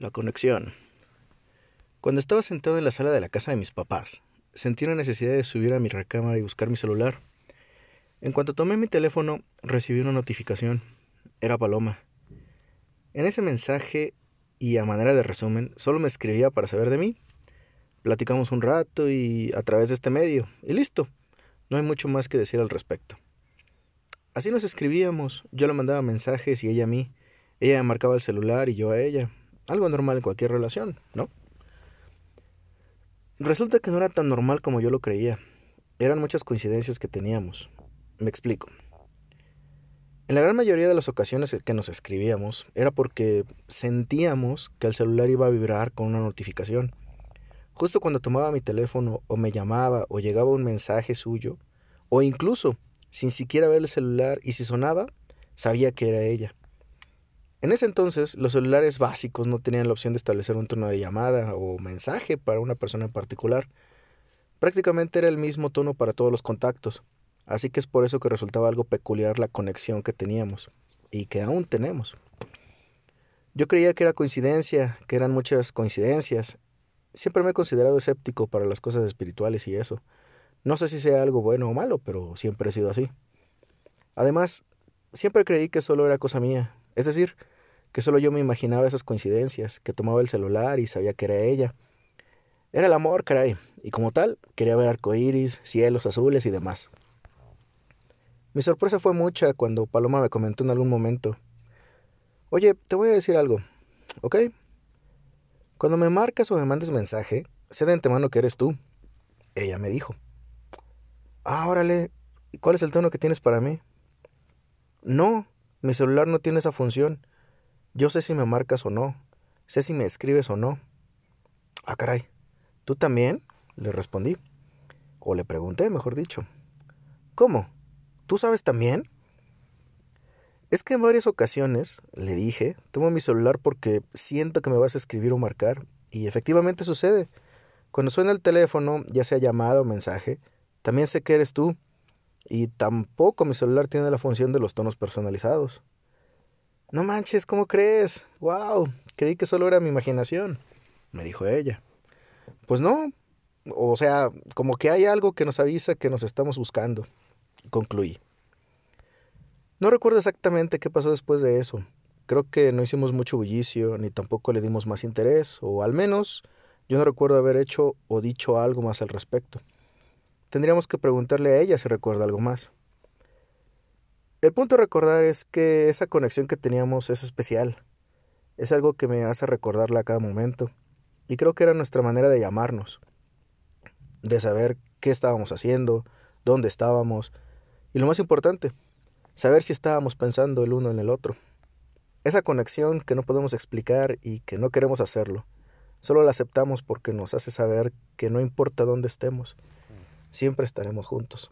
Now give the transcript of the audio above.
La conexión. Cuando estaba sentado en la sala de la casa de mis papás, sentí la necesidad de subir a mi recámara y buscar mi celular. En cuanto tomé mi teléfono, recibí una notificación. Era Paloma. En ese mensaje, y a manera de resumen, solo me escribía para saber de mí. Platicamos un rato y a través de este medio, y listo. No hay mucho más que decir al respecto. Así nos escribíamos, yo le mandaba mensajes y ella a mí. Ella me marcaba el celular y yo a ella. Algo normal en cualquier relación, ¿no? Resulta que no era tan normal como yo lo creía. Eran muchas coincidencias que teníamos. Me explico. En la gran mayoría de las ocasiones que nos escribíamos era porque sentíamos que el celular iba a vibrar con una notificación. Justo cuando tomaba mi teléfono o me llamaba o llegaba un mensaje suyo, o incluso sin siquiera ver el celular y si sonaba, sabía que era ella. En ese entonces, los celulares básicos no tenían la opción de establecer un tono de llamada o mensaje para una persona en particular. Prácticamente era el mismo tono para todos los contactos, así que es por eso que resultaba algo peculiar la conexión que teníamos y que aún tenemos. Yo creía que era coincidencia, que eran muchas coincidencias. Siempre me he considerado escéptico para las cosas espirituales y eso. No sé si sea algo bueno o malo, pero siempre he sido así. Además, siempre creí que solo era cosa mía, es decir, que solo yo me imaginaba esas coincidencias, que tomaba el celular y sabía que era ella. Era el amor, caray, y como tal, quería ver arcoíris, cielos azules y demás. Mi sorpresa fue mucha cuando Paloma me comentó en algún momento: Oye, te voy a decir algo, ¿ok? Cuando me marcas o me mandes mensaje, sé de antemano que eres tú. Ella me dijo: Ah, órale, ¿y cuál es el tono que tienes para mí? No, mi celular no tiene esa función. Yo sé si me marcas o no. Sé si me escribes o no. Ah, caray. ¿Tú también? Le respondí. O le pregunté, mejor dicho. ¿Cómo? ¿Tú sabes también? Es que en varias ocasiones, le dije, tomo mi celular porque siento que me vas a escribir o marcar. Y efectivamente sucede. Cuando suena el teléfono, ya sea llamada o mensaje, también sé que eres tú. Y tampoco mi celular tiene la función de los tonos personalizados. No manches, ¿cómo crees? ¡Wow! Creí que solo era mi imaginación, me dijo ella. Pues no. O sea, como que hay algo que nos avisa que nos estamos buscando, concluí. No recuerdo exactamente qué pasó después de eso. Creo que no hicimos mucho bullicio, ni tampoco le dimos más interés, o al menos yo no recuerdo haber hecho o dicho algo más al respecto. Tendríamos que preguntarle a ella si recuerda algo más. El punto a recordar es que esa conexión que teníamos es especial. Es algo que me hace recordarla a cada momento. Y creo que era nuestra manera de llamarnos. De saber qué estábamos haciendo, dónde estábamos. Y lo más importante, saber si estábamos pensando el uno en el otro. Esa conexión que no podemos explicar y que no queremos hacerlo. Solo la aceptamos porque nos hace saber que no importa dónde estemos, siempre estaremos juntos.